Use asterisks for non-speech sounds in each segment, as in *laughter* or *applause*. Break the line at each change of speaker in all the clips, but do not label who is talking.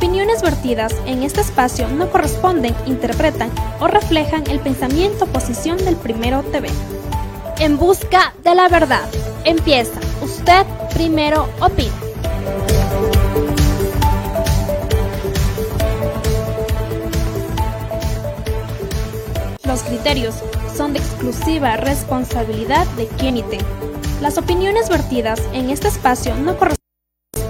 Opiniones vertidas en este espacio no corresponden, interpretan o reflejan el pensamiento o posición del Primero TV. En busca de la verdad. Empieza. Usted primero opina. Los criterios son de exclusiva responsabilidad de quien emite. Las opiniones vertidas en este espacio no corresponden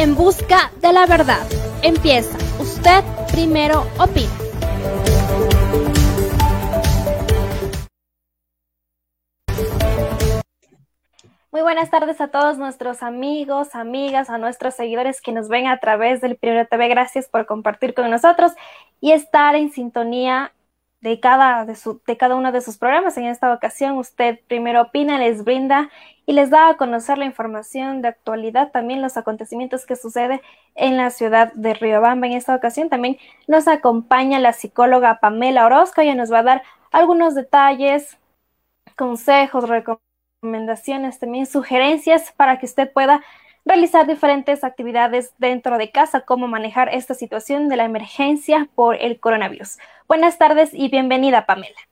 En busca de la verdad. Empieza. Usted primero opina. Muy buenas tardes a todos nuestros amigos, amigas, a nuestros seguidores que nos ven a través del Primero TV. Gracias por compartir con nosotros y estar en sintonía de cada, de, su, de cada uno de sus programas. En esta ocasión, usted primero opina, les brinda y les da a conocer la información de actualidad, también los acontecimientos que sucede en la ciudad de Riobamba. En esta ocasión también nos acompaña la psicóloga Pamela Orozco. Ella nos va a dar algunos detalles, consejos, recomendaciones, también sugerencias para que usted pueda realizar diferentes actividades dentro de casa, cómo manejar esta situación de la emergencia por el coronavirus. Buenas tardes y bienvenida, Pamela.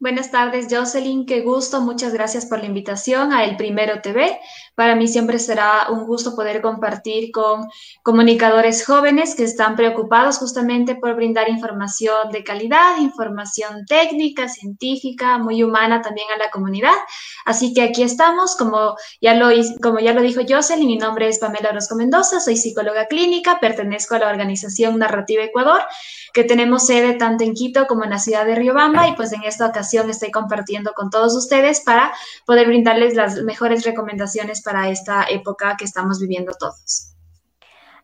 Buenas tardes, Jocelyn. Qué gusto. Muchas gracias por la invitación a El Primero TV. Para mí siempre será un gusto poder compartir con comunicadores jóvenes que están preocupados justamente por brindar información de calidad, información técnica, científica, muy humana también a la comunidad. Así que aquí estamos, como ya lo, como ya lo dijo Jocelyn, mi nombre es Pamela Orozco Mendoza, soy psicóloga clínica, pertenezco a la organización Narrativa Ecuador, que tenemos sede tanto en Quito como en la ciudad de Riobamba y pues en esta ocasión estoy compartiendo con todos ustedes para poder brindarles las mejores recomendaciones para esta época que estamos viviendo todos.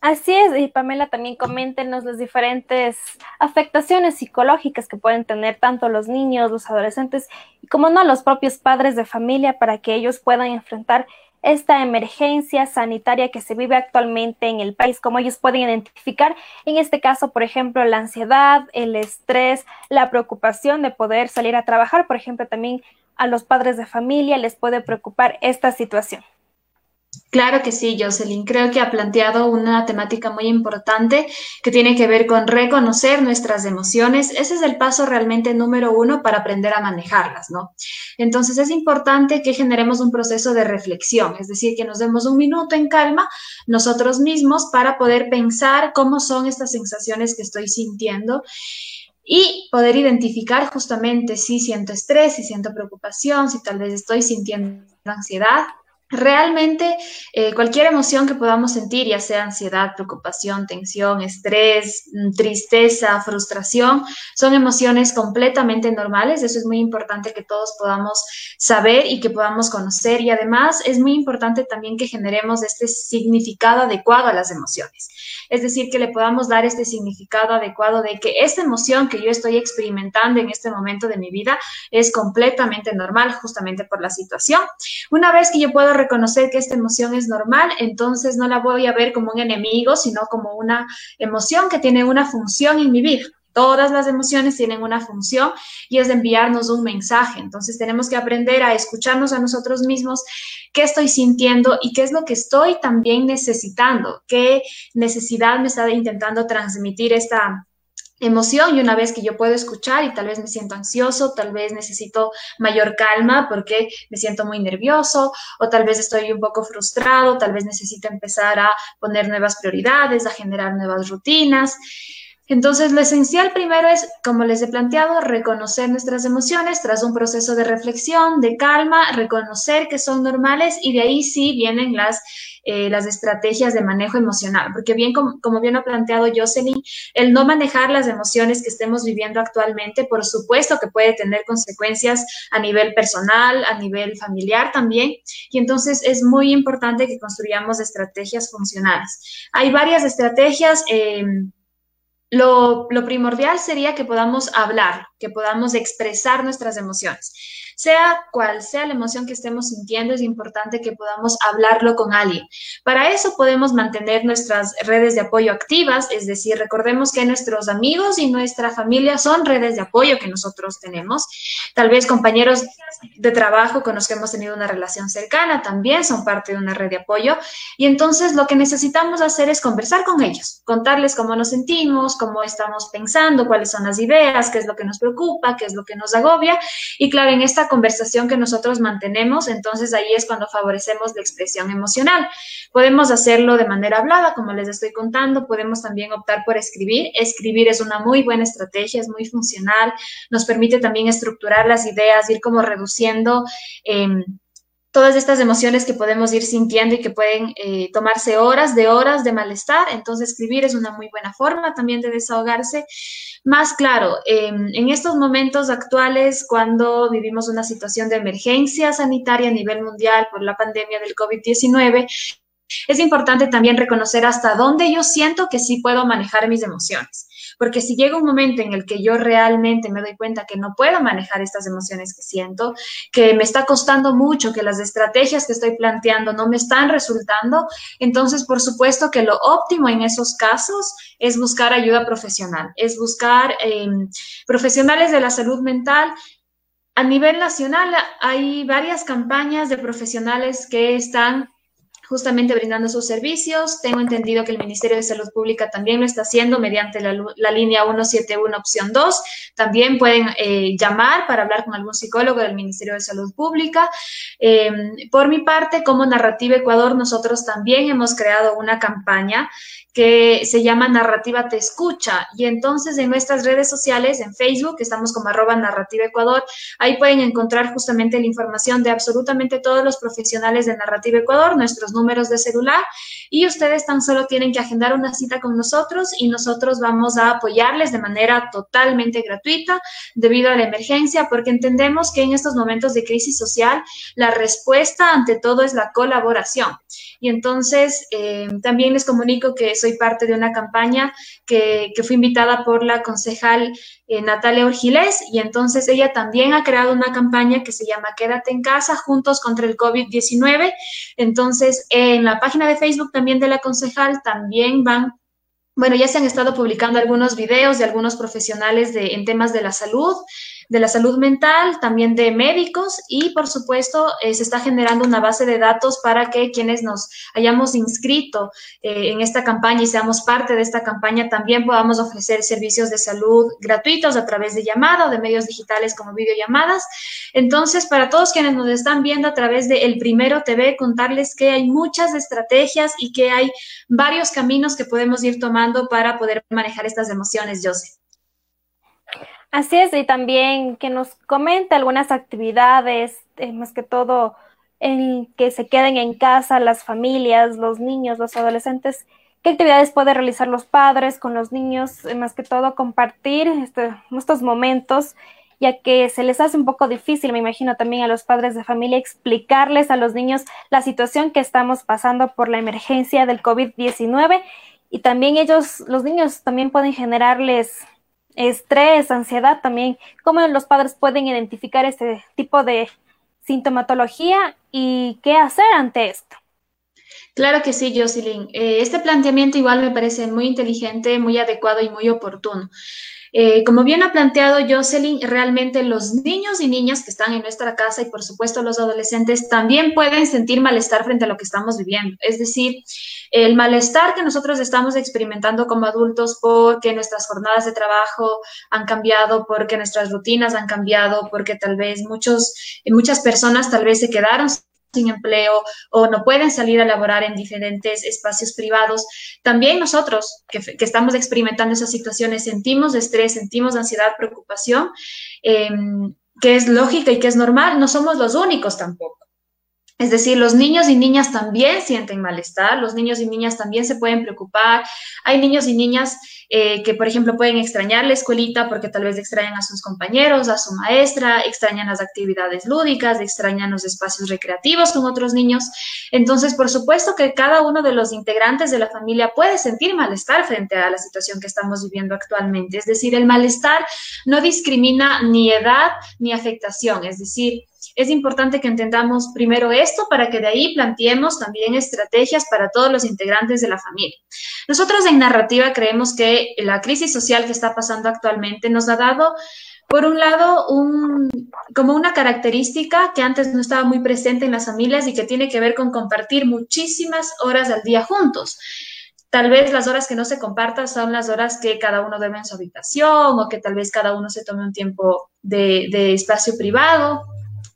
Así es, y Pamela también coméntenos las diferentes afectaciones psicológicas que pueden tener tanto los niños, los adolescentes y como no los propios padres de familia para que ellos puedan enfrentar esta emergencia sanitaria que se vive actualmente en el país, cómo ellos pueden identificar, en este caso, por ejemplo, la ansiedad, el estrés, la preocupación de poder salir a trabajar, por ejemplo, también a los padres de familia les puede preocupar esta situación.
Claro que sí, Jocelyn. Creo que ha planteado una temática muy importante que tiene que ver con reconocer nuestras emociones. Ese es el paso realmente número uno para aprender a manejarlas, ¿no? Entonces es importante que generemos un proceso de reflexión, es decir, que nos demos un minuto en calma nosotros mismos para poder pensar cómo son estas sensaciones que estoy sintiendo y poder identificar justamente si siento estrés, si siento preocupación, si tal vez estoy sintiendo ansiedad Realmente eh, cualquier emoción que podamos sentir, ya sea ansiedad, preocupación, tensión, estrés, mm, tristeza, frustración, son emociones completamente normales. Eso es muy importante que todos podamos saber y que podamos conocer. Y además es muy importante también que generemos este significado adecuado a las emociones. Es decir, que le podamos dar este significado adecuado de que esta emoción que yo estoy experimentando en este momento de mi vida es completamente normal justamente por la situación. Una vez que yo puedo reconocer que esta emoción es normal, entonces no la voy a ver como un enemigo, sino como una emoción que tiene una función en mi vida. Todas las emociones tienen una función y es de enviarnos un mensaje. Entonces tenemos que aprender a escucharnos a nosotros mismos, qué estoy sintiendo y qué es lo que estoy también necesitando, qué necesidad me está intentando transmitir esta emoción y una vez que yo puedo escuchar y tal vez me siento ansioso, tal vez necesito mayor calma porque me siento muy nervioso o tal vez estoy un poco frustrado, tal vez necesito empezar a poner nuevas prioridades, a generar nuevas rutinas. Entonces, lo esencial primero es, como les he planteado, reconocer nuestras emociones tras un proceso de reflexión, de calma, reconocer que son normales y de ahí sí vienen las, eh, las estrategias de manejo emocional. Porque bien, como, como bien ha planteado Jocelyn, el no manejar las emociones que estemos viviendo actualmente, por supuesto que puede tener consecuencias a nivel personal, a nivel familiar también. Y entonces es muy importante que construyamos estrategias funcionales. Hay varias estrategias. Eh, lo, primordial sería que podamos hablar, que podamos expresar nuestras emociones. Sea cual sea la emoción que estemos sintiendo, es importante que podamos hablarlo con alguien. Para eso podemos mantener nuestras redes de apoyo activas, es decir, recordemos que nuestros amigos y nuestra familia son redes de apoyo que nosotros tenemos. Tal vez compañeros de trabajo con los que hemos tenido una relación cercana también son parte de una red de apoyo. Y entonces lo que necesitamos hacer es conversar con ellos, contarles cómo nos sentimos, cómo estamos pensando, cuáles son las ideas, qué es lo que nos preocupa, qué es lo que nos agobia. Y claro, en esta conversación que nosotros mantenemos, entonces ahí es cuando favorecemos la expresión emocional. Podemos hacerlo de manera hablada, como les estoy contando, podemos también optar por escribir. Escribir es una muy buena estrategia, es muy funcional, nos permite también estructurar las ideas, ir como reduciendo. Em, todas estas emociones que podemos ir sintiendo y que pueden eh, tomarse horas de horas de malestar. Entonces, escribir es una muy buena forma también de desahogarse. Más claro, em, en estos momentos actuales, cuando vivimos una situación de emergencia sanitaria a nivel mundial por la pandemia del COVID-19, es importante también reconocer hasta dónde yo siento que sí puedo manejar mis emociones. Porque si llega un momento en el que yo realmente me doy cuenta que no puedo manejar estas emociones que siento, que me está costando mucho, que las estrategias que estoy planteando no me están resultando, entonces por supuesto que lo óptimo en esos casos es buscar ayuda profesional, es buscar em, profesionales de la salud mental. A nivel nacional hay varias campañas de profesionales que están justamente brindando sus servicios. Tengo entendido que el Ministerio de Salud Pública también lo está haciendo mediante la, línea 171 opción 2. También pueden eh, llamar para hablar con algún psicólogo del Ministerio de Salud Pública. Em, por mi parte, como Narrativa Ecuador, nosotros también hemos creado una campaña que se llama Narrativa Te Escucha. Y entonces en nuestras redes sociales, en Facebook, estamos como arroba Narrativa Ecuador, ahí pueden encontrar justamente la información de absolutamente todos los profesionales de Narrativa Ecuador, nuestros números de celular, y ustedes tan solo tienen que agendar una cita con nosotros y nosotros vamos a apoyarles de manera totalmente gratuita debido a la emergencia, porque entendemos que en estos momentos de crisis social, la respuesta ante todo es la colaboración. Y entonces eh, también les comunico que soy parte de una campaña que, que fue invitada por la concejal eh, Natalia Orgilés y entonces ella también ha creado una campaña que se llama Quédate en casa juntos contra el COVID-19. Entonces en la página de Facebook también de la concejal también van bueno, ya se han estado publicando algunos videos de algunos profesionales de, en temas de la salud, de la salud mental, también de médicos y, por supuesto, eh, se está generando una base de datos para que quienes nos hayamos inscrito eh, en esta campaña y seamos parte de esta campaña también podamos ofrecer servicios de salud gratuitos a través de llamada o de medios digitales como videollamadas. Entonces, para todos quienes nos están viendo a través de El Primero TV, contarles que hay muchas estrategias y que hay varios caminos que podemos ir tomando para poder manejar estas emociones, José.
Así es, y también que nos comente algunas actividades, eh, más que todo en que se queden en casa las familias, los niños, los adolescentes, qué actividades pueden realizar los padres con los niños, eh, más que todo compartir este, estos momentos, ya que se les hace un poco difícil, me imagino también a los padres de familia, explicarles a los niños la situación que estamos pasando por la emergencia del COVID-19 y también ellos, los niños también pueden generarles estrés, ansiedad también, cómo los padres pueden identificar este tipo de sintomatología y qué hacer ante esto.
Claro que sí, Jocelyn. Eh, este planteamiento igual me parece muy inteligente, muy adecuado y muy oportuno. Eh, como bien ha planteado Jocelyn, realmente los niños y niñas que están en nuestra casa y por supuesto los adolescentes también pueden sentir malestar frente a lo que estamos viviendo. Es decir, el malestar que nosotros estamos experimentando como adultos porque nuestras jornadas de trabajo han cambiado, porque nuestras rutinas han cambiado, porque tal vez muchos, muchas personas tal vez se quedaron sin empleo o no pueden salir a laborar en diferentes espacios privados. También nosotros que, estamos experimentando esas situaciones sentimos estrés, sentimos ansiedad, preocupación, em, que es lógica y que es normal. No somos los únicos tampoco. Es decir, los niños y niñas también sienten malestar, los niños y niñas también se pueden preocupar. Hay niños y niñas eh, que, por ejemplo, pueden extrañar la escuelita porque tal vez extrañan a sus compañeros, a su maestra, extrañan las actividades lúdicas, extrañan los espacios recreativos con otros niños. Entonces, por supuesto que cada uno de los integrantes de la familia puede sentir malestar frente a la situación que estamos viviendo actualmente. Es decir, el malestar no discrimina ni edad ni afectación. Es decir, es importante que entendamos primero esto para que de ahí planteemos también estrategias para todos los integrantes de la familia. Nosotros en narrativa creemos que la crisis social que está pasando actualmente nos ha dado por un lado, como una característica que antes no estaba muy presente en las familias y que tiene que ver con compartir muchísimas horas al día juntos. Tal vez las horas que no se compartan son las horas que cada uno duerme en su habitación o que tal vez cada uno se tome un tiempo de espacio privado.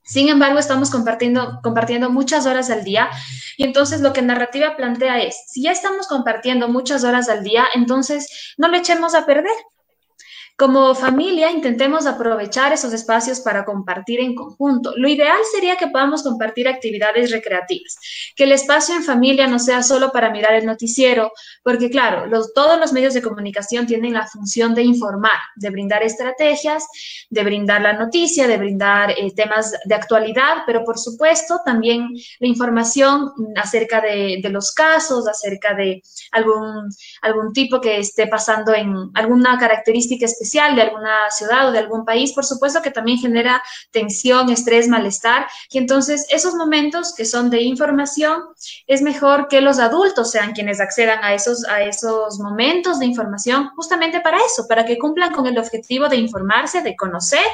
Sin embargo, estamos compartiendo, compartiendo muchas horas al día y entonces lo que narrativa plantea es, si ya estamos compartiendo muchas horas al día, entonces no le echemos a perder. Como familia, intentemos aprovechar esos espacios para compartir en conjunto. Lo ideal sería que podamos compartir actividades recreativas, que el espacio en familia no sea solo para mirar el noticiero, porque claro, todos los medios de comunicación tienen la función de informar, de brindar estrategias, de brindar la noticia, de brindar eh, temas de actualidad, pero por supuesto también la información acerca de, los casos, acerca de algún, algún tipo que esté pasando en alguna característica específica de alguna ciudad o de algún país, por supuesto que también genera tensión, estrés, malestar. Y entonces esos momentos que son de información, es mejor que los adultos sean quienes accedan a esos, a esos momentos de información justamente para eso, para que cumplan con el objetivo de informarse, de conocer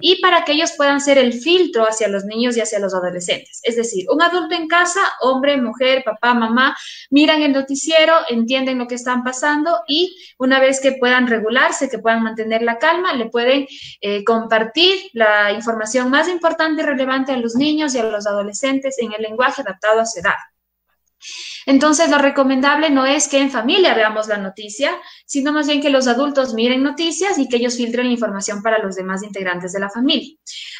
y para que ellos puedan ser el filtro hacia los niños y hacia los adolescentes. Es decir, un adulto en casa, hombre, mujer, papá, mamá, miran el noticiero, entienden lo que están pasando y una vez que puedan regularse, que puedan mantener la calma, le pueden eh, compartir la información más importante y relevante a los niños y a los adolescentes en el lenguaje adaptado a su edad. Entonces, lo recomendable no es que en familia veamos la noticia, sino más bien que los adultos miren noticias y que ellos filtren la información para los demás integrantes de la familia.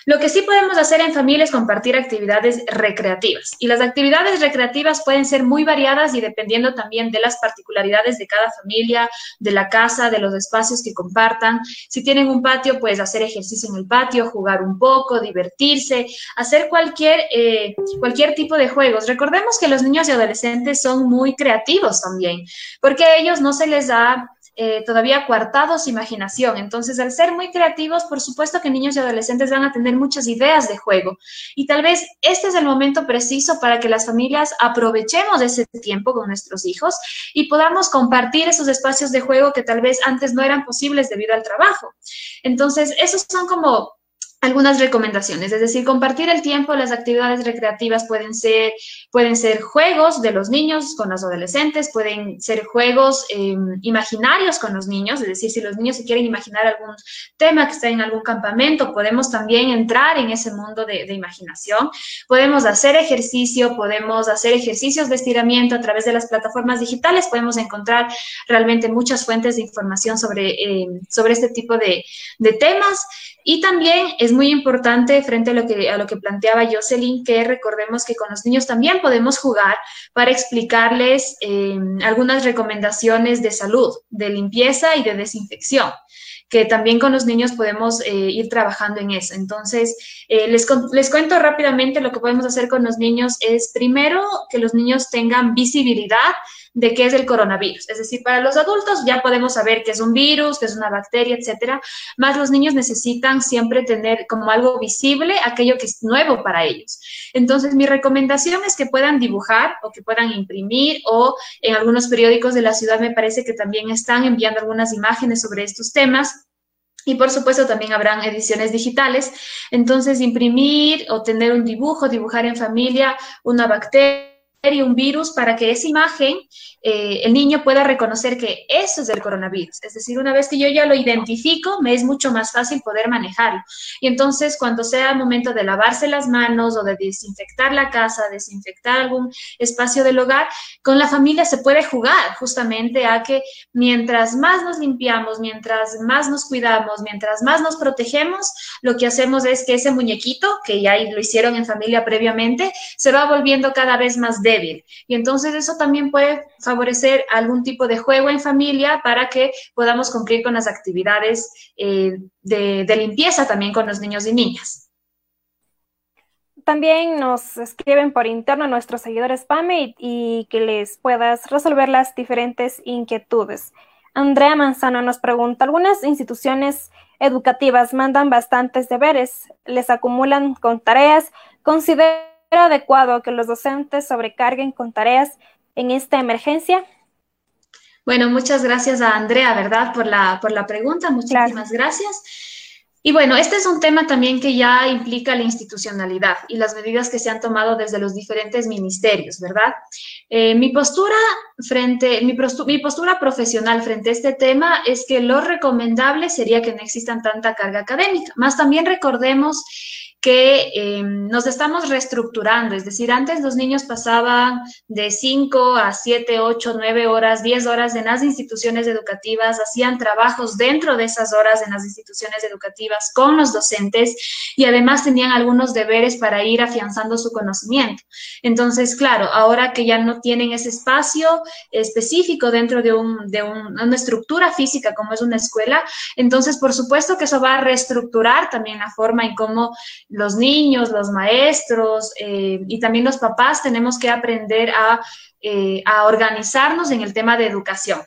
Lo que sí podemos hacer en familia es compartir actividades recreativas. Y las actividades recreativas pueden ser muy variadas y dependiendo también de las particularidades de cada familia, de la casa, de los espacios que compartan. Si tienen un patio, pues hacer ejercicio en el patio, jugar un poco, divertirse, hacer cualquier, eh, cualquier tipo de juegos. Recordemos que los niños y adolescentes son muy creativos también, porque a ellos no se les da eh, todavía coartados imaginación. Entonces, al ser muy creativos, por supuesto que niños y adolescentes van a tener muchas ideas de juego. Y tal vez este es el momento preciso para que las familias aprovechemos ese tiempo con nuestros hijos y podamos compartir esos espacios de juego que tal vez antes no eran posibles debido al trabajo. Entonces, esos son como algunas recomendaciones, es decir, compartir el tiempo, las actividades recreativas pueden ser, pueden ser juegos de los niños con los adolescentes, pueden ser juegos em, imaginarios con los niños, es decir, si los niños se quieren imaginar algún tema que está en algún campamento, podemos también entrar en ese mundo de, imaginación, podemos hacer ejercicio, podemos hacer ejercicios de estiramiento a través de las plataformas digitales, podemos encontrar realmente muchas fuentes de información sobre, em, sobre este tipo de temas. Y también es muy importante frente a lo que, a lo que planteaba Jocelyn, que recordemos que con los niños también podemos jugar para explicarles eh, algunas recomendaciones de salud, de limpieza y de desinfección que también con los niños podemos eh, ir trabajando en eso. Entonces, eh, les, les cuento rápidamente lo que podemos hacer con los niños es primero que los niños tengan visibilidad de qué es el coronavirus. Es decir, para los adultos ya podemos saber qué es un virus, qué es una bacteria, etcétera, más los niños necesitan siempre tener como algo visible aquello que es nuevo para ellos. Entonces, mi recomendación es que puedan dibujar o que puedan imprimir o en algunos periódicos de la ciudad me parece que también están enviando algunas imágenes sobre estos temas Y por supuesto también habrán ediciones digitales. Entonces, imprimir o tener un dibujo, dibujar en familia una bacteria un virus para que esa imagen eh, el niño pueda reconocer que eso es el coronavirus. Es decir, una vez que yo ya lo identifico, me es mucho más fácil poder manejarlo. Y entonces, cuando sea el momento de lavarse las manos o de desinfectar la casa, desinfectar algún espacio del hogar, con la familia se puede jugar justamente a que mientras más nos limpiamos, mientras más nos cuidamos, mientras más nos protegemos, lo que hacemos es que ese muñequito, que ya lo hicieron en familia previamente, se va volviendo cada vez más débil. Y entonces eso también puede favorecer algún tipo de juego en familia para que podamos cumplir con las actividades eh, de, limpieza también con los niños y niñas.
También nos escriben por interno nuestros seguidores PAME y, que les puedas resolver las diferentes inquietudes. Andrea Manzano nos pregunta, algunas instituciones educativas mandan bastantes deberes, les acumulan con tareas. ¿Considera adecuado que los docentes sobrecarguen con tareas en esta emergencia?
Bueno, muchas gracias a Andrea, ¿verdad? Por la, por la pregunta. Muchísimas gracias. Y bueno, este es un tema también que ya implica la institucionalidad y las medidas que se han tomado desde los diferentes ministerios, ¿verdad? Eh, mi postura frente, mi, mi, postura profesional frente a este tema es que lo recomendable sería que no existan tanta carga académica. Más también recordemos que em, nos estamos reestructurando, es decir, antes los niños pasaban de 5 a 7, 8, 9 horas, 10 horas en las instituciones educativas, hacían trabajos dentro de esas horas en las instituciones educativas con los docentes y además tenían algunos deberes para ir afianzando su conocimiento. Entonces, claro, ahora que ya no tienen ese espacio específico dentro de, un, de una estructura física como es una escuela, entonces por supuesto que eso va a reestructurar también la forma en cómo los niños, los maestros eh, y también los papás tenemos que aprender eh, a, organizarnos en el tema de educación.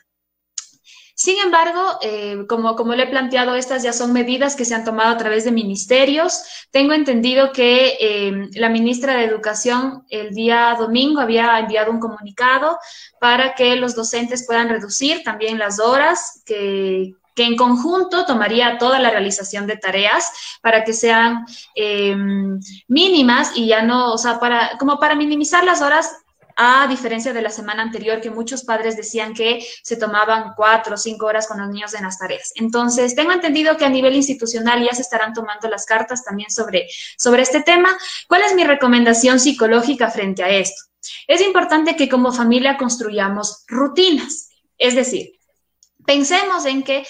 Sin embargo, eh, como, como le he planteado, estas ya son medidas que se han tomado a través de ministerios. Tengo entendido que la ministra de Educación el día domingo había enviado un comunicado para que los docentes puedan reducir también las horas que, que en conjunto tomaría toda la realización de tareas para que sean em, mínimas y ya no, o sea, para, como para minimizar las horas a diferencia de la semana anterior que muchos padres decían que se tomaban cuatro o cinco horas con los niños en las tareas. Entonces, tengo entendido que a nivel institucional ya se estarán tomando las cartas también sobre, sobre este tema. ¿Cuál es mi recomendación psicológica frente a esto? Es importante que como familia construyamos rutinas, es decir, Pensemos en que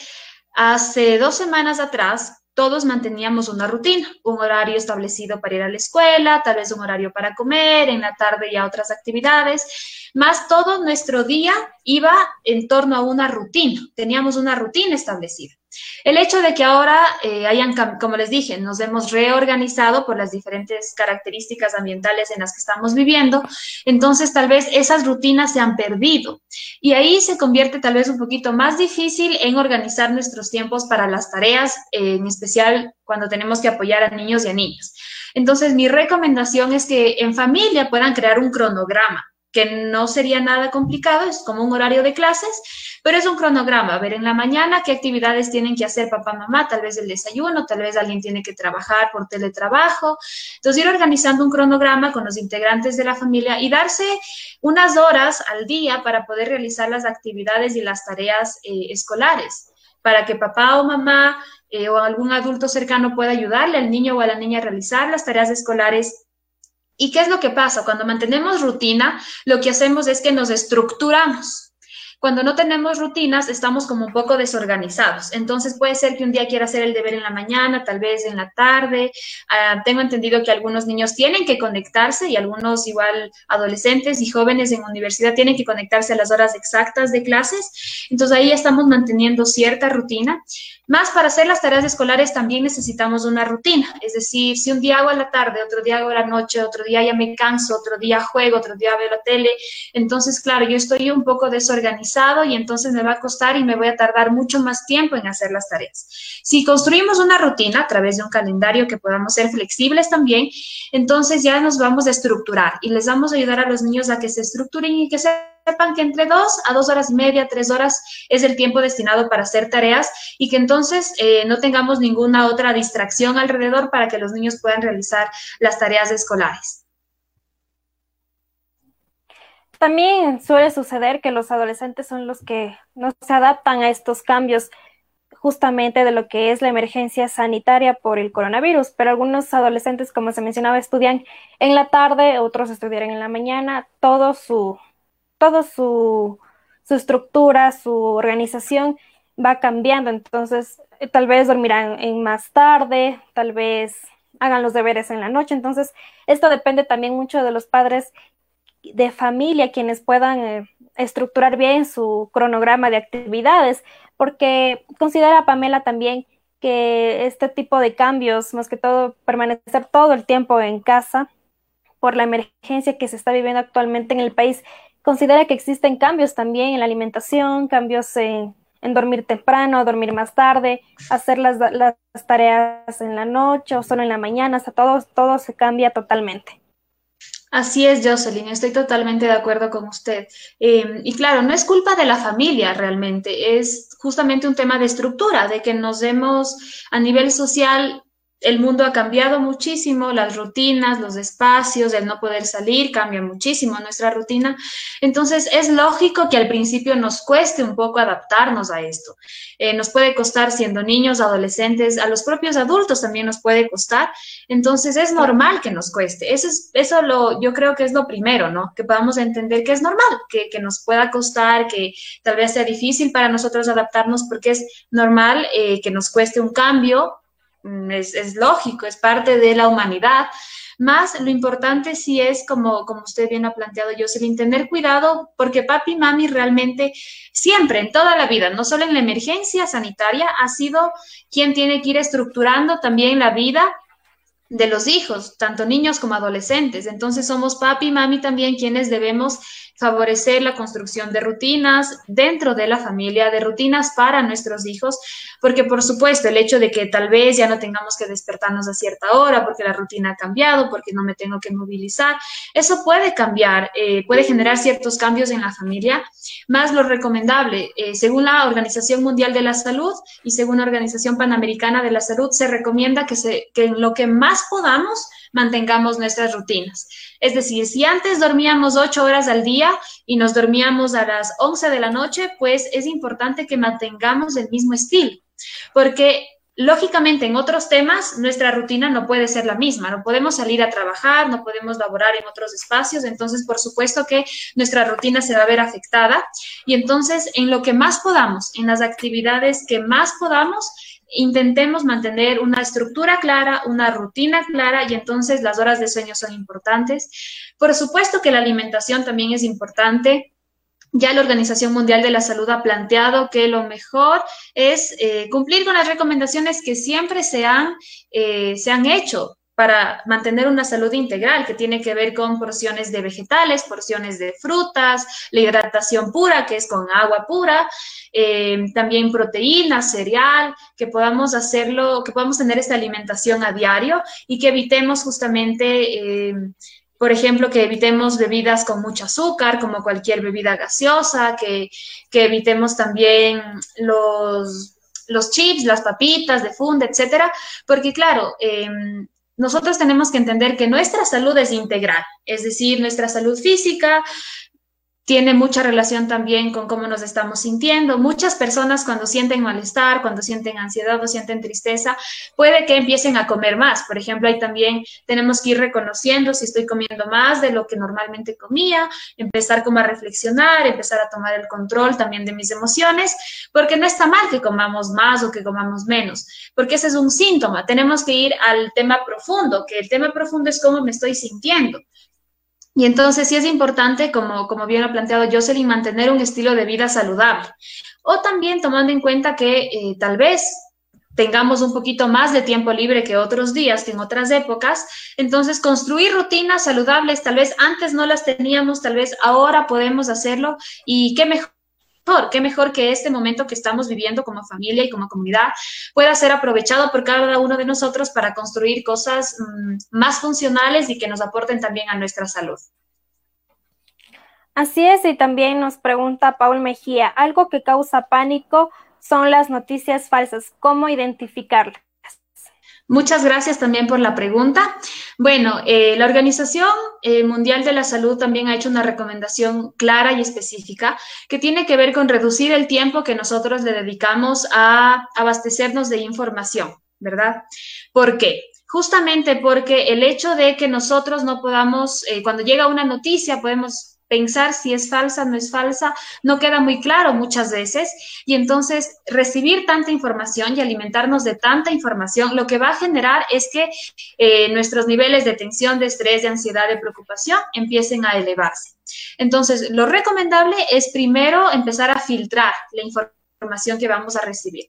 hace dos semanas atrás todos manteníamos una rutina, un horario establecido para ir a la escuela, tal vez un horario para comer, en la tarde ya otras actividades, más todo nuestro día iba en torno a una rutina, teníamos una rutina establecida. El hecho de que ahora eh, hayan, como les dije, nos hemos reorganizado por las diferentes características ambientales en las que estamos viviendo, entonces tal vez esas rutinas se han perdido y ahí se convierte tal vez un poquito más difícil en organizar nuestros tiempos para las tareas, en especial cuando tenemos que apoyar a niños y a niñas. Entonces, mi recomendación es que en familia puedan crear un cronograma que no sería nada complicado, es como un horario de clases, pero es un cronograma. Ver, en la mañana, ¿qué actividades tienen que hacer papá, mamá? Tal vez el desayuno, tal vez alguien tiene que trabajar por teletrabajo. Entonces, ir organizando un cronograma con los integrantes de la familia y darse unas horas al día para poder realizar las actividades y las tareas eh, escolares, para que papá o mamá eh, o algún adulto cercano pueda ayudarle al niño o a la niña a realizar las tareas escolares ¿Y qué es lo que pasa? Cuando mantenemos rutina, lo que hacemos es que nos estructuramos. Cuando no tenemos rutinas, estamos como un poco desorganizados. Entonces puede ser que un día quiera hacer el deber en la mañana, tal vez en la tarde. Ah, tengo entendido que algunos niños tienen que conectarse y algunos igual adolescentes y jóvenes en universidad tienen que conectarse a las horas exactas de clases. Entonces ahí estamos manteniendo cierta rutina. Más para hacer las tareas escolares también necesitamos una rutina. Es decir, si un día hago a la tarde, otro día hago a la noche, otro día ya me canso, otro día juego, otro día veo la tele. Entonces, claro, yo estoy un poco desorganizado y entonces me va a costar y me voy a tardar mucho más tiempo en hacer las tareas. Si construimos una rutina a través de un calendario que podamos ser flexibles también, entonces ya nos vamos a estructurar y les vamos a ayudar a los niños a que se estructuren y que se sepan que entre dos a dos horas y media, tres horas es el tiempo destinado para hacer tareas y que entonces eh, no tengamos ninguna otra distracción alrededor para que los niños puedan realizar las tareas escolares.
También suele suceder que los adolescentes son los que no se adaptan a estos cambios justamente de lo que es la emergencia sanitaria por el coronavirus, pero algunos adolescentes, como se mencionaba, estudian en la tarde, otros estudiarán en la mañana, todo su, todo su, su estructura, su organización va cambiando, entonces eh, tal vez dormirán en más tarde, tal vez hagan los deberes en la noche, entonces esto depende también mucho de los padres de familia quienes puedan eh, estructurar bien su cronograma de actividades, porque considera Pamela también que este tipo de cambios, más que todo permanecer todo el tiempo en casa por la emergencia que se está viviendo actualmente en el país, considera que existen cambios también en la alimentación, cambios en, dormir temprano, dormir más tarde, hacer las, tareas en la noche o solo en la mañana, sea, todo, todo se cambia totalmente.
Así es, Jocelyn, estoy totalmente de acuerdo con usted. Em, y claro, no es culpa de la familia realmente, es justamente un tema de estructura, de que nos demos a nivel social el mundo ha cambiado muchísimo, las rutinas, los espacios, el no poder salir, cambia muchísimo nuestra rutina. Entonces, es lógico que al principio nos cueste un poco adaptarnos a esto. Eh, nos puede costar siendo niños, adolescentes, a los propios adultos también nos puede costar. Entonces, es normal que nos cueste. Eso, es, eso lo, yo creo que es lo primero, ¿no? Que podamos entender que es normal, que, que nos pueda costar, que tal vez sea difícil para nosotros adaptarnos porque es normal eh, que nos cueste un cambio Mm, es, lógico, es parte de la humanidad. Más lo importante sí es, como, como usted bien ha planteado, Jocelyn, tener cuidado porque papi y mami realmente siempre, en toda la vida, no solo en la emergencia sanitaria, ha sido quien tiene que ir estructurando también la vida de los hijos, tanto niños como adolescentes. Entonces somos papi y mami también quienes debemos favorecer la construcción de rutinas dentro de la familia, de rutinas para nuestros hijos, porque por supuesto el hecho de que tal vez ya no tengamos que despertarnos a cierta hora porque la rutina ha cambiado, porque no me tengo que movilizar, eso puede cambiar, eh, puede generar ciertos cambios en la familia, más lo recomendable, eh, según la Organización Mundial de la Salud y según la Organización Panamericana de la Salud, se recomienda que, se, que en lo que más podamos mantengamos nuestras rutinas. Es decir, si antes dormíamos ocho horas al día y nos dormíamos a las once de la noche, pues es importante que mantengamos el mismo estilo, porque Lógicamente, en otros temas, nuestra rutina no puede ser la misma, no podemos salir a trabajar, no podemos laborar en otros espacios, entonces, por supuesto que nuestra rutina se va a ver afectada. Y entonces, en lo que más podamos, en las actividades que más podamos, intentemos mantener una estructura clara, una rutina clara y entonces las horas de sueño son importantes. Por supuesto que la alimentación también es importante. Ya la Organización Mundial de la Salud ha planteado que lo mejor es eh, cumplir con las recomendaciones que siempre se han, eh, se han hecho para mantener una salud integral que tiene que ver con porciones de vegetales, porciones de frutas, la hidratación pura, que es con agua pura, eh, también proteínas, cereal, que podamos hacerlo, que podamos tener esta alimentación a diario y que evitemos justamente... Eh, por ejemplo, que evitemos bebidas con mucho azúcar, como cualquier bebida gaseosa, que, que evitemos también los, los chips, las papitas de funda, etcétera, porque claro, em, nosotros tenemos que entender que nuestra salud es integral, es decir, nuestra salud física, tiene mucha relación también con cómo nos estamos sintiendo. Muchas personas cuando sienten malestar, cuando sienten ansiedad o sienten tristeza, puede que empiecen a comer más. Por ejemplo, ahí también tenemos que ir reconociendo si estoy comiendo más de lo que normalmente comía, empezar como a reflexionar, empezar a tomar el control también de mis emociones, porque no está mal que comamos más o que comamos menos, porque ese es un síntoma. Tenemos que ir al tema profundo, que el tema profundo es cómo me estoy sintiendo. Y entonces sí es importante, como, como bien ha planteado Jocelyn, mantener un estilo de vida saludable. O también tomando en cuenta que eh, tal vez tengamos un poquito más de tiempo libre que otros días, que en otras épocas. Entonces, construir rutinas saludables, tal vez antes no las teníamos, tal vez ahora podemos hacerlo. Y qué mejor qué mejor que este momento que estamos viviendo como familia y como comunidad pueda ser aprovechado por cada uno de nosotros para construir cosas mm, más funcionales y que nos aporten también a nuestra salud.
Así es, y también nos pregunta Paul Mejía, algo que causa pánico son las noticias falsas, ¿cómo identificarlas?
Muchas gracias también por la pregunta. Bueno, eh, la Organización eh, Mundial de la Salud también ha hecho una recomendación clara y específica que tiene que ver con reducir el tiempo que nosotros le dedicamos a abastecernos de información, ¿verdad? ¿Por qué? Justamente porque el hecho de que nosotros no podamos, eh, cuando llega una noticia, podemos pensar si es falsa, no es falsa, no queda muy claro muchas veces. Y entonces recibir tanta información y alimentarnos de tanta información, lo que va a generar es que eh, nuestros niveles de tensión, de estrés, de ansiedad, de preocupación empiecen a elevarse. Entonces, lo recomendable es primero empezar a filtrar la información que vamos a recibir.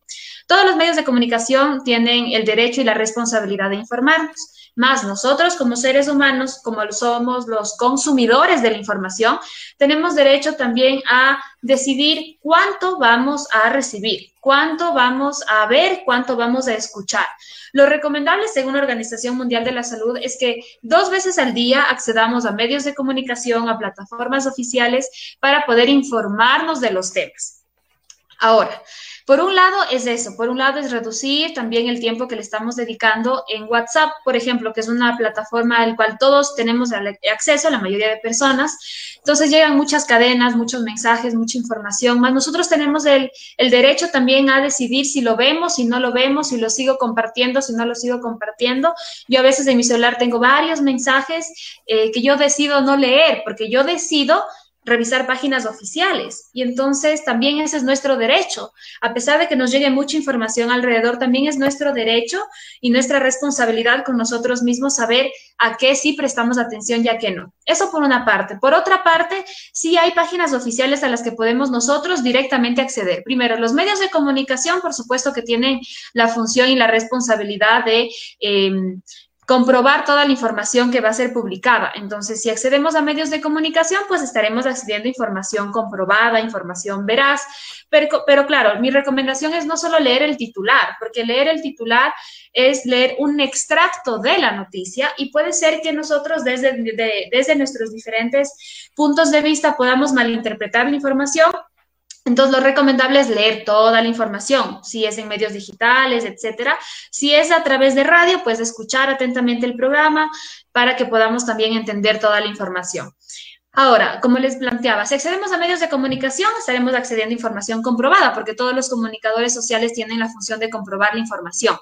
Todos los medios de comunicación tienen el derecho y la responsabilidad de informarnos. Más nosotros como seres humanos, como somos los consumidores de la información, tenemos derecho también a decidir cuánto vamos a recibir, cuánto vamos a ver, cuánto vamos a escuchar. Lo recomendable, según la Organización Mundial de la Salud, es que dos veces al día accedamos a medios de comunicación, a plataformas oficiales para poder informarnos de los temas. Ahora, por un lado es eso, por un lado es reducir también el tiempo que le estamos dedicando en WhatsApp, por ejemplo, que es una plataforma al cual todos tenemos acceso, la mayoría de personas. Entonces llegan muchas cadenas, muchos mensajes, mucha información, más nosotros tenemos el, derecho también a decidir si lo vemos, si no lo vemos, si lo sigo compartiendo, si no lo sigo compartiendo. Yo a veces en mi celular tengo varios mensajes eh, que yo decido no leer, porque yo decido revisar páginas oficiales. Y entonces también ese es nuestro derecho. A pesar de que nos llegue mucha información alrededor, también es nuestro derecho y nuestra responsabilidad con nosotros mismos saber a qué sí prestamos atención y a qué no. Eso por una parte. Por otra parte, sí hay páginas oficiales a las que podemos nosotros directamente acceder. Primero, los medios de comunicación, por supuesto que tienen la función y la responsabilidad de... Em, comprobar toda la información que va a ser publicada. Entonces, si accedemos a medios de comunicación, pues estaremos accediendo a información comprobada, información veraz. Pero, pero claro, mi recomendación es no solo leer el titular, porque leer el titular es leer un extracto de la noticia y puede ser que nosotros desde, desde nuestros diferentes puntos de vista podamos malinterpretar la información entonces, lo recomendable es leer toda la información, si es en medios digitales, etcétera. Si es a través de radio, pues escuchar atentamente el programa para que podamos también entender toda la información. Ahora, como les planteaba, si accedemos a medios de comunicación, estaremos accediendo a información comprobada, porque todos los comunicadores sociales tienen la función de comprobar la información.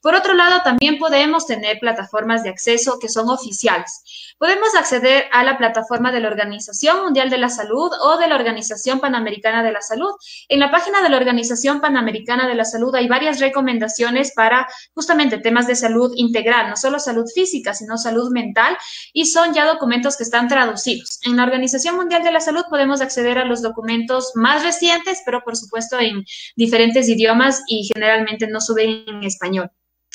Por otro lado, también podemos tener plataformas de acceso que son oficiales. Podemos acceder a la plataforma de la Organización Mundial de la Salud o de la Organización Panamericana de la Salud. En la página de la Organización Panamericana de la Salud hay varias recomendaciones para justamente temas de salud integral, no solo salud física, sino salud mental, y son ya documentos que están traducidos en la Organización Mundial de la Salud podemos acceder a los documentos más recientes, pero por supuesto en diferentes idiomas y generalmente no suben en español.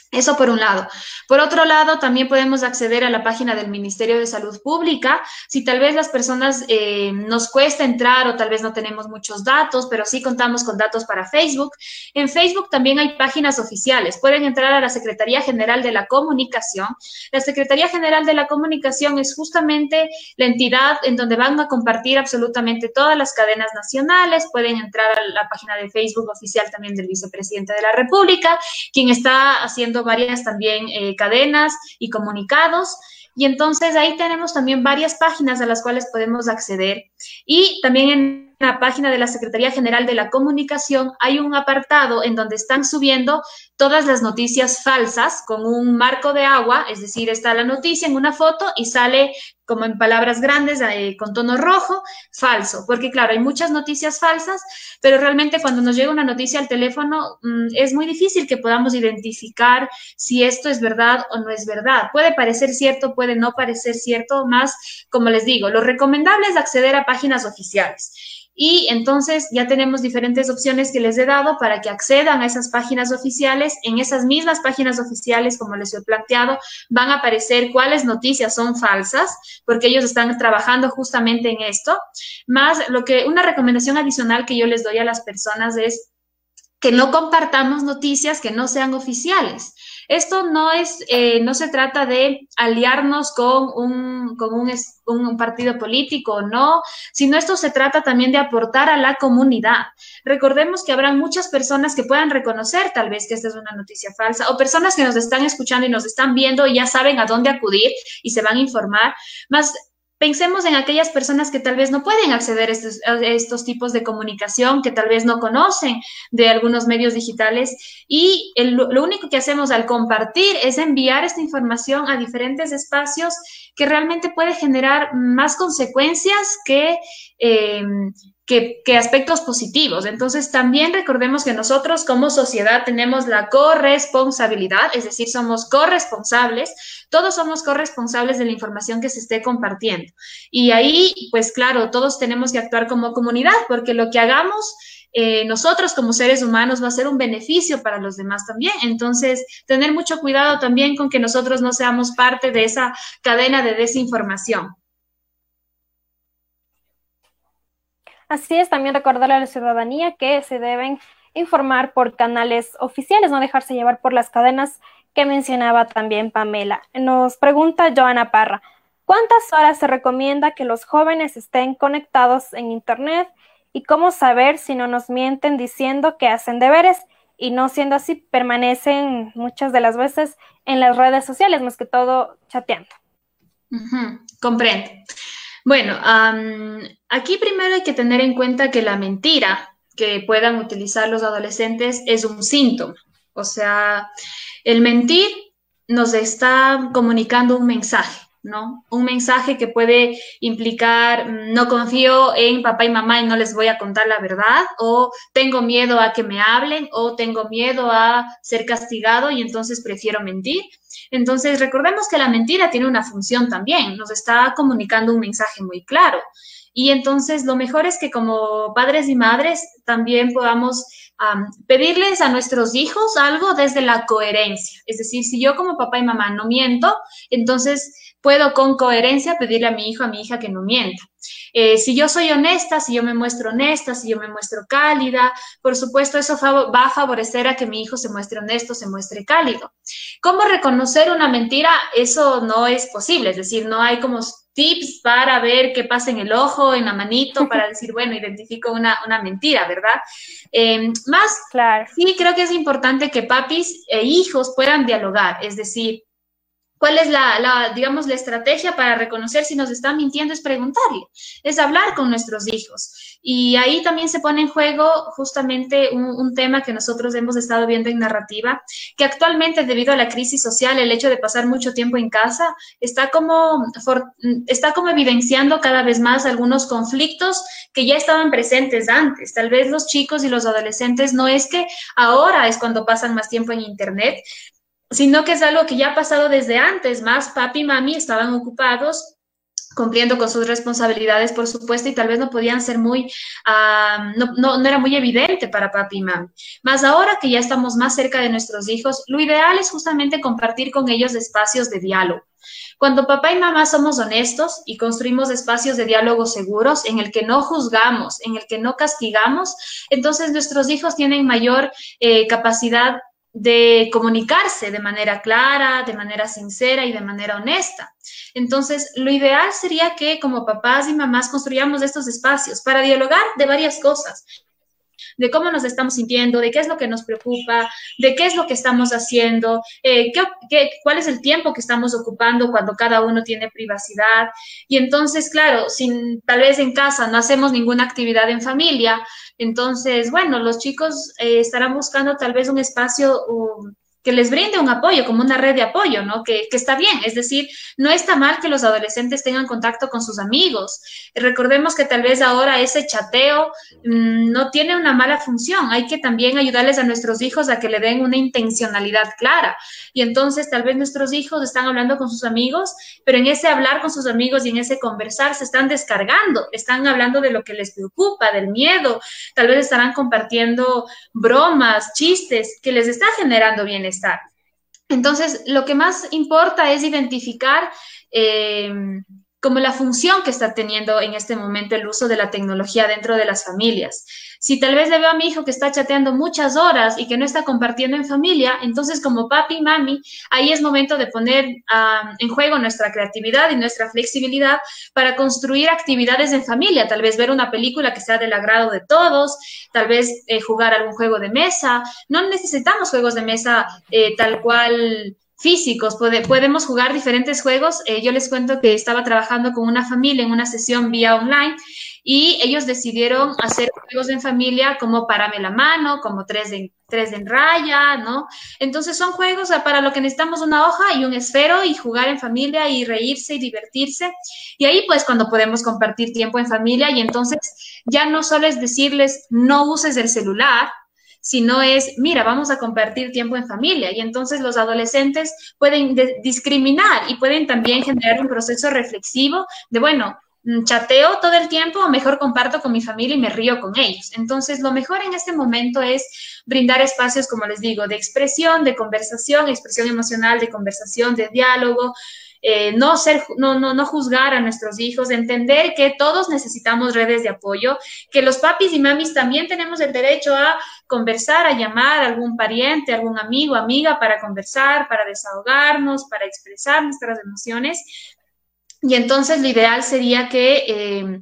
Eso por un lado. Por otro lado, también podemos acceder a la página del Ministerio de Salud Pública. Si tal vez las personas eh, nos cuesta entrar o tal vez no tenemos muchos datos, pero sí contamos con datos para Facebook. En Facebook también hay páginas oficiales. Pueden entrar a la Secretaría General de la Comunicación. La Secretaría General de la Comunicación es justamente la entidad en donde van a compartir absolutamente todas las cadenas nacionales. Pueden entrar a la página de Facebook oficial también del Vicepresidente de la República, quien está haciendo varias también eh, cadenas y comunicados. Y entonces ahí tenemos también varias páginas a las cuales podemos acceder. Y también en la página de la Secretaría General de la Comunicación hay un apartado en donde están subiendo todas las noticias falsas con un marco de agua, es decir, está la noticia en una foto y sale como en palabras grandes, eh, con tono rojo, falso, porque claro, hay muchas noticias falsas, pero realmente cuando nos llega una noticia al teléfono mm, es muy difícil que podamos identificar si esto es verdad o no es verdad. Puede parecer cierto, puede no parecer cierto, más, como les digo, lo recomendable es acceder a páginas oficiales. Y entonces ya tenemos diferentes opciones que les he dado para que accedan a esas páginas oficiales. En esas mismas páginas oficiales, como les he planteado, van a aparecer cuáles noticias son falsas, porque ellos están trabajando justamente en esto. Más lo que una recomendación adicional que yo les doy a las personas es que no compartamos noticias que no sean oficiales. Esto no es, eh, no se trata de aliarnos con un, con un, partido político, no, sino esto se trata también de aportar a la comunidad. Recordemos que habrá muchas personas que puedan reconocer tal vez que esta es una noticia falsa o personas que nos están escuchando y nos están viendo y ya saben a dónde acudir y se van a informar, más Pensemos en aquellas personas que tal vez no pueden acceder a estos, tipos de comunicación, que tal vez no conocen de algunos medios digitales y lo único que hacemos al compartir es enviar esta información a diferentes espacios que realmente puede generar más consecuencias que eh, que, aspectos positivos. Entonces, también recordemos que nosotros como sociedad tenemos la corresponsabilidad, es decir, somos corresponsables, todos somos corresponsables de la información que se esté compartiendo. Y ahí, pues claro, todos tenemos que actuar como comunidad, porque lo que hagamos eh, nosotros como seres humanos va a ser un beneficio para los demás también. Entonces, tener mucho cuidado también con que nosotros no seamos parte de esa cadena de desinformación.
Así es, también recordarle a la ciudadanía que se deben informar por canales oficiales, no dejarse llevar por las cadenas que mencionaba también Pamela. Nos pregunta Joana Parra, ¿cuántas horas se recomienda que los jóvenes estén conectados en Internet y cómo saber si no nos mienten diciendo que hacen deberes y no siendo así permanecen muchas de las veces en las redes sociales, más que todo chateando?
comprendo. Bueno, aquí primero hay que tener en cuenta que la mentira que puedan utilizar los adolescentes es un síntoma. O sea, el mentir nos está comunicando un mensaje. ¿no? Un mensaje que puede implicar mm, no confío en papá y mamá y no les voy a contar la verdad, o tengo miedo a que me hablen, o tengo miedo a ser castigado y entonces prefiero mentir. Entonces, recordemos que la mentira tiene una función también, nos está comunicando un mensaje muy claro. Y entonces lo mejor es que como padres y madres también podamos pedirles a nuestros hijos algo desde la coherencia. Es decir, si yo como papá y mamá no miento, entonces puedo con coherencia pedirle a mi hijo, a mi hija que no mienta. Eh, si yo soy honesta, si yo me muestro honesta, si yo me muestro cálida, por supuesto eso va a favorecer a que mi hijo se muestre honesto, se muestre cálido. ¿Cómo reconocer una mentira? Eso no es posible, es decir, no hay como tips para ver qué pasa en el ojo, en la manito, para *laughs* decir, bueno, identifico una, mentira, ¿verdad? Em, más, claro. sí creo que es importante que papis e hijos puedan dialogar, es decir, ¿Cuál es la, digamos, la estrategia para reconocer si nos están mintiendo? Es preguntarle, es hablar con nuestros hijos. Y ahí también se pone en juego justamente un, tema que nosotros hemos estado viendo en narrativa, que actualmente debido a la crisis social, el hecho de pasar mucho tiempo en casa, está como, está como evidenciando cada vez más algunos conflictos que ya estaban presentes antes. Tal vez los chicos y los adolescentes no es que ahora es cuando pasan más tiempo en Internet, sino que es algo que ya ha pasado desde antes, más papi y mami estaban ocupados cumpliendo con sus responsabilidades, por supuesto, y tal vez no podían ser muy, no, no, no, era muy evidente para papi y mami. Más ahora que ya estamos más cerca de nuestros hijos, lo ideal es justamente compartir con ellos espacios de diálogo. Cuando papá y mamá somos honestos y construimos espacios de diálogo seguros en el que no juzgamos, en el que no castigamos, entonces nuestros hijos tienen mayor eh, capacidad de comunicarse de manera clara, de manera sincera y de manera honesta. Entonces, lo ideal sería que como papás y mamás construyamos estos espacios para dialogar de varias cosas, de cómo nos estamos sintiendo, de qué es lo que nos preocupa, de qué es lo que estamos haciendo, eh, qué, cuál es el tiempo que estamos ocupando cuando cada uno tiene privacidad. Y entonces, claro, sin tal vez en casa no hacemos ninguna actividad en familia, entonces, bueno, los chicos eh, estarán buscando tal vez un espacio que les brinde un apoyo, como una red de apoyo, ¿no? Que, que, está bien, es decir, no está mal que los adolescentes tengan contacto con sus amigos. Recordemos que tal vez ahora ese chateo mm, no tiene una mala función, hay que también ayudarles a nuestros hijos a que le den una intencionalidad clara. Y entonces tal vez nuestros hijos están hablando con sus amigos, pero en ese hablar con sus amigos y en ese conversar se están descargando, están hablando de lo que les preocupa, del miedo, tal vez estarán compartiendo bromas, chistes que les está generando bienestar entonces, lo que más importa es identificar eh, como la función que está teniendo en este momento el uso de la tecnología dentro de las familias. Si tal vez le veo a mi hijo que está chateando muchas horas y que no está compartiendo en familia, entonces como papi y mami, ahí es momento de poner ah, en juego nuestra creatividad y nuestra flexibilidad para construir actividades en familia, tal vez ver una película que sea del agrado de todos, tal vez eh, jugar algún juego de mesa. No necesitamos juegos de mesa eh, tal cual físicos, podemos jugar diferentes juegos. Eh, yo les cuento que estaba trabajando con una familia en una sesión vía online y ellos decidieron hacer juegos en familia como Párame la mano, como tres de, tres en raya, ¿no? Entonces son juegos para lo que necesitamos una hoja y un esfero y jugar en familia y reírse y divertirse. Y ahí pues cuando podemos compartir tiempo en familia y entonces ya no solo es decirles no uses el celular, sino es, mira, vamos a compartir tiempo en familia. Y entonces los adolescentes pueden discriminar y pueden también generar un proceso reflexivo de, bueno, chateo todo el tiempo o mejor comparto con mi familia y me río con ellos. Entonces, lo mejor en este momento es brindar espacios, como les digo, de expresión, de conversación, expresión emocional, de conversación, de diálogo, eh, no, ser, no, no, no juzgar a nuestros hijos, entender que todos necesitamos redes de apoyo, que los papis y mamis también tenemos el derecho a conversar, a llamar a algún pariente, algún amigo, amiga para conversar, para desahogarnos, para expresar nuestras emociones. Y entonces lo ideal sería que eh,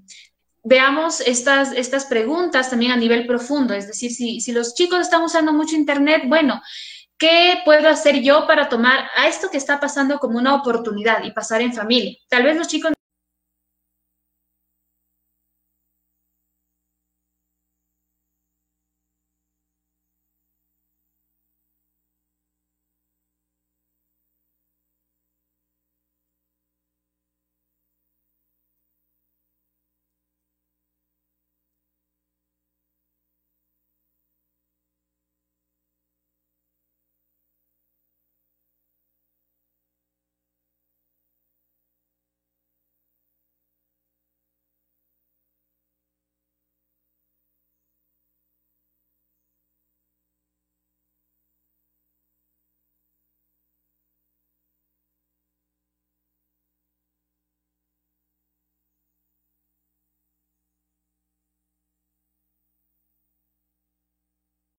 veamos estas, estas preguntas también a nivel profundo, es decir, si, si los chicos están usando mucho Internet, bueno, ¿Qué puedo hacer yo para tomar a esto que está pasando como una oportunidad y pasar en familia? Tal vez los chicos